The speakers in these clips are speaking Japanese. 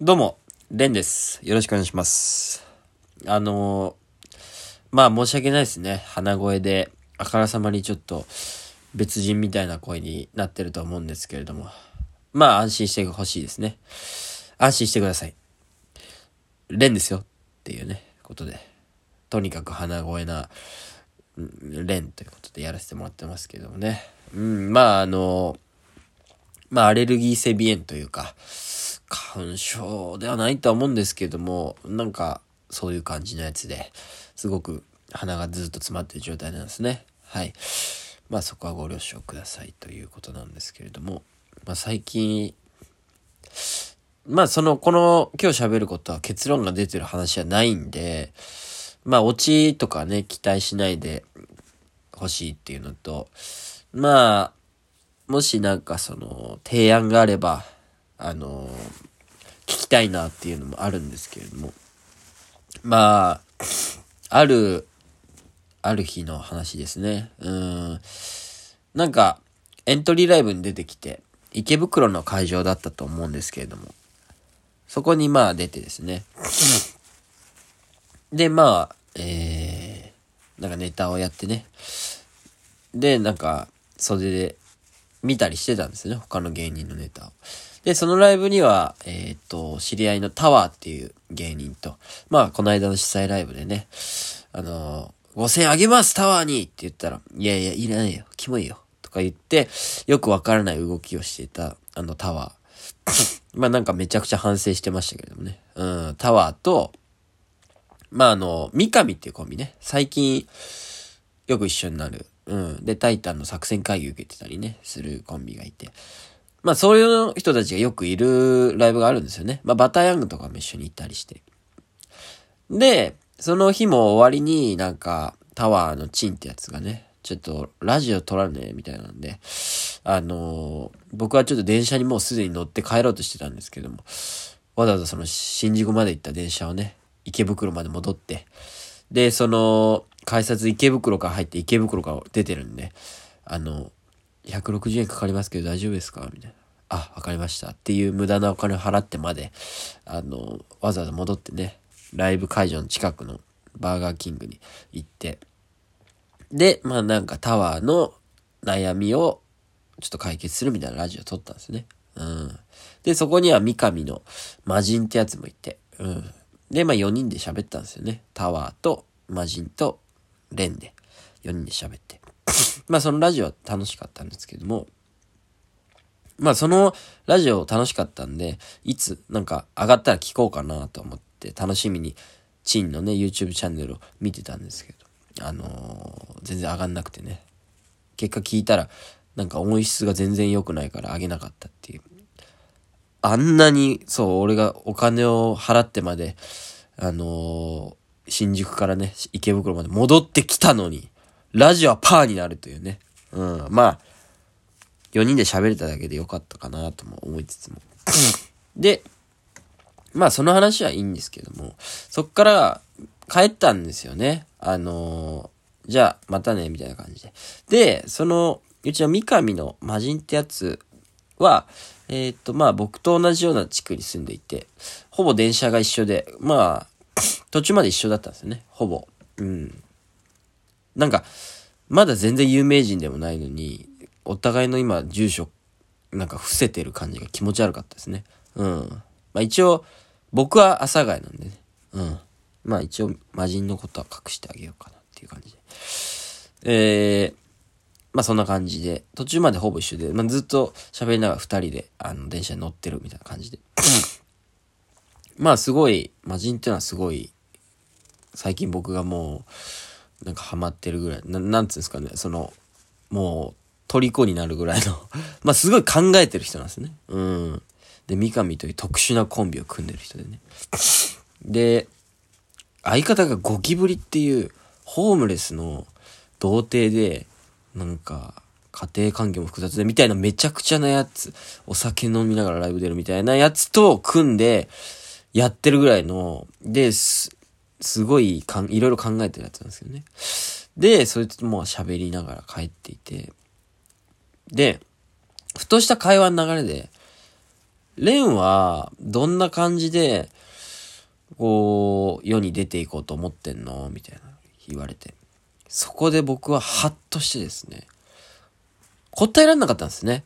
どうも、レンです。よろしくお願いします。あのーまあ申し訳ないですね。鼻声で、あからさまにちょっと別人みたいな声になってると思うんですけれども。まあ安心してほしいですね。安心してください。レンですよっていうね、ことで。とにかく鼻声な、うんレンということでやらせてもらってますけどもね。うん、まああのまあアレルギー性鼻炎というか、花粉症ではないとは思うんですけれども、なんかそういう感じのやつで、すごく鼻がずっと詰まってる状態なんですね。はい。まあそこはご了承くださいということなんですけれども、まあ最近、まあその、この今日喋ることは結論が出てる話はないんで、まあオチとかね、期待しないで欲しいっていうのと、まあ、もしなんかその提案があれば、あの聞きたいなっていうのもあるんですけれども、まあ、ある、ある日の話ですね。うん。なんか、エントリーライブに出てきて、池袋の会場だったと思うんですけれども、そこにまあ出てですね。で、まあ、えー、なんかネタをやってね。で、なんか、袖で見たりしてたんですよね。他の芸人のネタを。で、そのライブには、えーっと、知り合いのタワーっていう芸人と、まあ、この間の主催ライブでね、あのー、5000円あげますタワーにって言ったら、いやいや、いらないよ。キモいよ。とか言って、よくわからない動きをしていた、あのタワー。まあなんかめちゃくちゃ反省してましたけれどもね。うん、タワーと、まああの、三上っていうコンビね。最近、よく一緒になる。うん。で、タイタンの作戦会議受けてたりね、するコンビがいて。まあそういう人たちがよくいるライブがあるんですよね。まあバターヤングとかも一緒に行ったりして。で、その日も終わりになんかタワーのチンってやつがね、ちょっとラジオ撮らねえみたいなんで、あのー僕はちょっと電車にもうすでに乗って帰ろうとしてたんですけども、わざわざその新宿まで行った電車をね、池袋まで戻って、で、その、改札池袋から入って池袋から出てるんで、あの、160円かかりますけど大丈夫ですか？みたいな。あ、わかりました。っていう無駄なお金を払ってまで、あの、わざわざ戻ってね、ライブ会場の近くのバーガーキングに行って、で、まあなんかタワーの悩みをちょっと解決するみたいなラジオ撮ったんですね。うん。で、そこには三上の魔人ってやつもいて、うん。で、まあ4人で喋ったんですよね。タワーと魔人とレンで4人で喋って。まあそのラジオは楽しかったんですけども、まあそのラジオ楽しかったんで、いつなんか上がったら聞こうかなと思って楽しみにチンのね YouTube チャンネルを見てたんですけど、あのー全然上がんなくてね。結果聞いたらなんか音質が全然良くないから上げなかったっていう。あんなに、そう、俺がお金を払ってまで、あのー新宿からね、池袋まで戻ってきたのに、ラジオはパーになるというね。うん、まあ、4人で喋れただけでよかったかなとも思いつつも。で、まあその話はいいんですけども、そっから帰ったんですよね。あのーじゃあまたね、みたいな感じで。で、その、うちの三上の魔人ってやつは、えーっと、まあ僕と同じような地区に住んでいて、ほぼ電車が一緒で、まあ、途中まで一緒だったんですよね。ほぼ。うん。なんか、まだ全然有名人でもないのに、お互いの今、住所、なんか伏せてる感じが気持ち悪かったですね。うん。まあ一応、僕は阿佐ヶ谷なんでね。うん。まあ一応、魔人のことは隠してあげようかなっていう感じで。えー、まあそんな感じで、途中までほぼ一緒で、まあずっと喋りながら二人で、あの、電車に乗ってるみたいな感じで。まあすごい、魔人っていうのはすごい、最近僕がもう、なんかハマってるぐらい、ななんつうんですかね、その、もう、虜になるぐらいの、まあすごい考えてる人なんですね。うん。で、三上という特殊なコンビを組んでる人でね。で、相方がゴキブリっていう、ホームレスの童貞で、なんか、家庭環境も複雑で、みたいなめちゃくちゃなやつ、お酒飲みながらライブ出るみたいなやつと組んで、やってるぐらいの、で、す、ごいかん、いろいろ考えてるやつなんですよね。で、そいつともう喋りながら帰っていて、で、ふとした会話の流れで、レンは、どんな感じで、こう、世に出ていこうと思ってんの？みたいな言われて。そこで僕はハッとしてですね、答えられなかったんですね。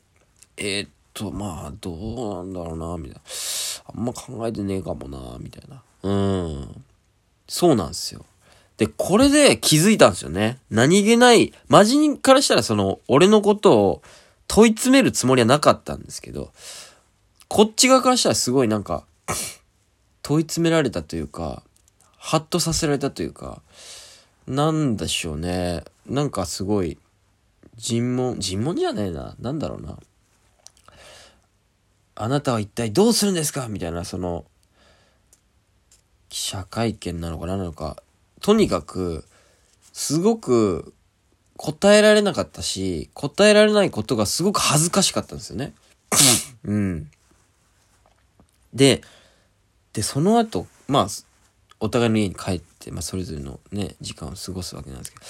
えー、っと、まあ、どうなんだろうな、みたいな。あんま考えてねえかもな、みたいな。うん。そうなんですよ。で、これで気づいたんですよね。何気ない、マジンからしたらその、俺のことを問い詰めるつもりはなかったんですけど、こっち側からしたらすごいなんか、問い詰められたというか、ハッとさせられたというか、なんでしょうね。なんかすごい、尋問、尋問じゃねえな。なんだろうな。あなたは一体どうするんですか？みたいな、その、記者会見なのか何なのか。とにかく、すごく答えられなかったし、答えられないことがすごく恥ずかしかったんですよね。うん。で、で、その後、まあ、お互いの家に帰って、まあ、それぞれのね、時間を過ごすわけなんですけど、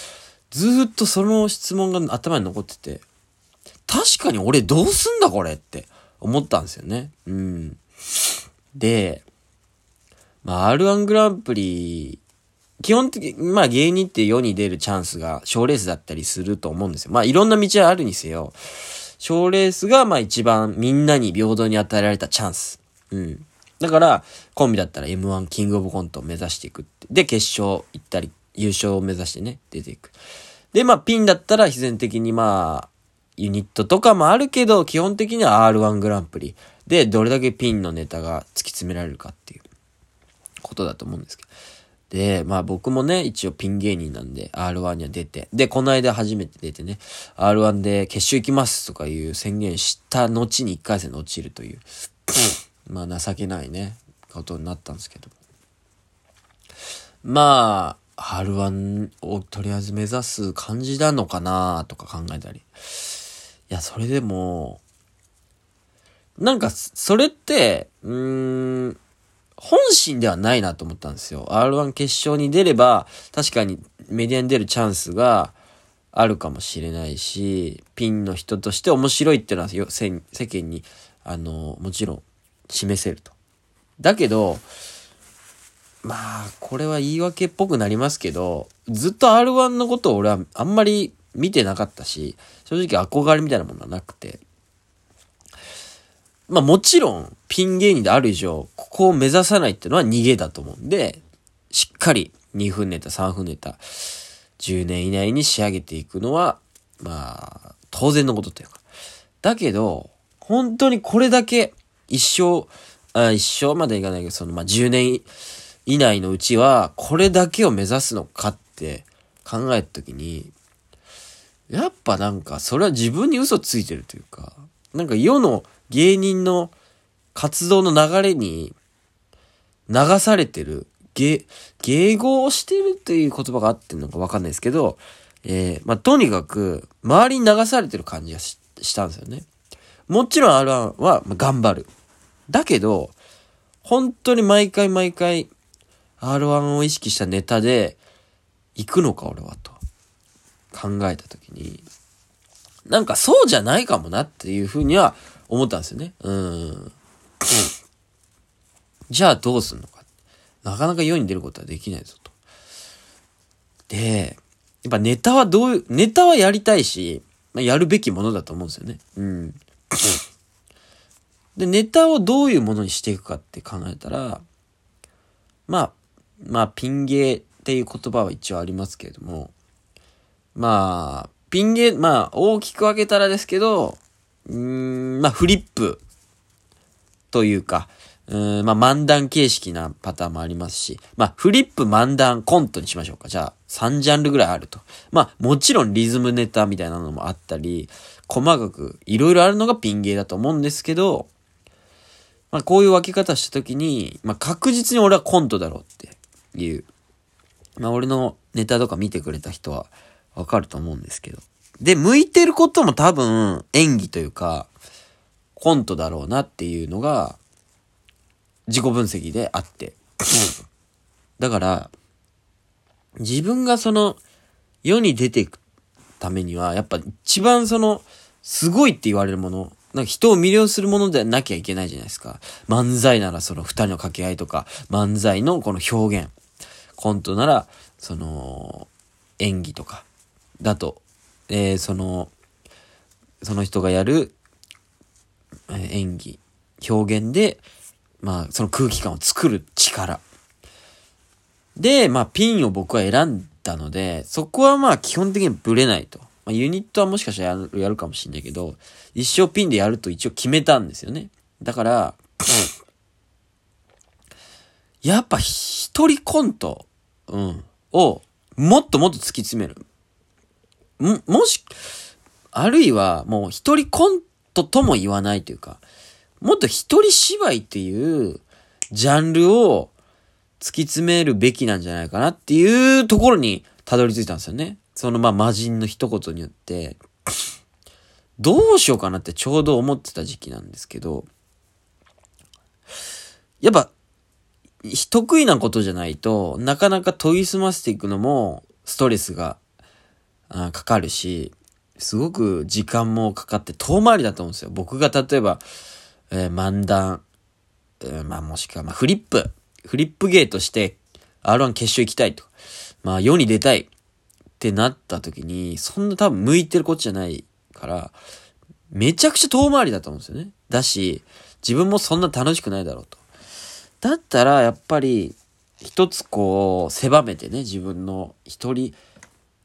ずっとその質問が頭に残ってて、確かに俺どうすんだこれって思ったんですよね。うん。で、まあ、R1 グランプリ、基本的に、まあ芸人って世に出るチャンスが賞レースだったりすると思うんですよ。まあいろんな道はあるにせよ、賞レースがまあ一番みんなに平等に与えられたチャンス。うん。だから、コンビだったら M1 キングオブコントを目指していくって。で、決勝行ったり、優勝を目指してね、出ていく。で、まあ、ピンだったら必然的にまあ、ユニットとかもあるけど、基本的には R1 グランプリで、どれだけピンのネタが突き詰められるかっていうことだと思うんですけど。で、まあ僕もね、一応ピン芸人なんで、R1 には出て、で、この間初めて出てね、R1 で決勝行きますとかいう宣言した後に1回戦で落ちるという。まあ情けないね、ことになったんですけど。まあ、R1 をとりあえず目指す感じなのかなとか考えたり。いや、それでも、なんか、それって、うーん、本心ではないなと思ったんですよ。R1 決勝に出れば、確かにメディアに出るチャンスがあるかもしれないし、ピンの人として面白いっていうのは世間に、あの、もちろん示せると。だけど、まあ、これは言い訳っぽくなりますけど、ずっと R1 のことを俺はあんまり見てなかったし、正直憧れみたいなものはなくて。まあもちろん、ピン芸人である以上、ここを目指さないっていうのは逃げだと思うんで、しっかり2分ネタ、3分ネタ、10年以内に仕上げていくのは、まあ、当然のことというか。だけど、本当にこれだけ一生、あ一生までいかないけど、その、まあ、10年以内のうちは、これだけを目指すのかって考えたときに、やっぱなんか、それは自分に嘘ついてるというか、なんか世の芸人の活動の流れに流されてる、芸、迎合をしてるっていう言葉があってんのかわかんないですけど、えー、まあ、とにかく、周りに流されてる感じがしたんですよね。もちろん R1 は頑張る。だけど、本当に毎回毎回 R1 を意識したネタで行くのか俺はと考えたときに、なんかそうじゃないかもなっていうふうには思ったんですよね。うん。じゃあどうすんのか。なかなか世に出ることはできないぞと。で、やっぱネタはどういう、ネタはやりたいし、まあ、やるべきものだと思うんですよね。うん。で、ネタをどういうものにしていくかって考えたら、まあ、まあ、ピン芸っていう言葉は一応ありますけれども、まあ、ピン芸、まあ、大きく分けたらですけど、うーん、まあ、フリップというか、うん、まあ、漫談形式なパターンもありますし、まあ、フリップ、漫談、コントにしましょうか。じゃあ、3ジャンルぐらいあると。まあ、もちろんリズムネタみたいなのもあったり、細かくいろいろあるのがピン芸だと思うんですけど、まあ、こういう分け方したときに、まあ、確実に俺はコントだろうっていう。まあ、俺のネタとか見てくれた人はわかると思うんですけど。で、向いてることも多分演技というか、コントだろうなっていうのが、自己分析であって。だから、自分がその、世に出ていくためには、やっぱ一番その、すごいって言われるもの、なんか人を魅了するものでなきゃいけないじゃないですか。漫才ならその二人の掛け合いとか、漫才のこの表現。コントなら、その、演技とか、だと、えー、その、その人がやる、えー、演技、表現で、まあ、その空気感を作る力。で、まあ、ピンを僕は選んだので、そこはまあ、基本的にブレないと。まあ、ユニットはもしかしたらやるやるかもしんないけど、一生ピンでやると一応決めたんですよね。だから、やっぱ一人コント、うん、を、もっともっと突き詰める。も、もし、あるいはもう一人コントとも言わないというか、もっと一人芝居っていうジャンルを突き詰めるべきなんじゃないかなっていうところにたどり着いたんですよね。そのまあ魔人の一言によって、どうしようかなってちょうど思ってた時期なんですけど、やっぱ、得意なことじゃないとなかなか研ぎ澄ませていくのもストレスがあかかるし、すごく時間もかかって遠回りだと思うんですよ。僕が例えば、えー、漫談、えー、まあもしくは、まあフリップ、フリップゲーとして R1 決勝行きたいと。まあ世に出たいってなった時に、そんな多分向いてるこっちじゃないから、めちゃくちゃ遠回りだと思うんですよね。だし、自分もそんな楽しくないだろうと。だったら、やっぱり、一つこう、狭めてね、自分の一人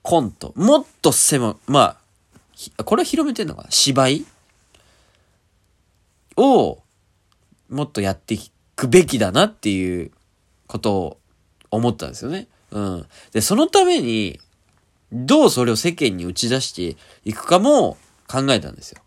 コント。もっと狭、まあ、これは広めてんのかな？芝居？を、もっとやっていくべきだなっていうことを思ったんですよね。うん。で、そのために、どうそれを世間に打ち出していくかも考えたんですよ。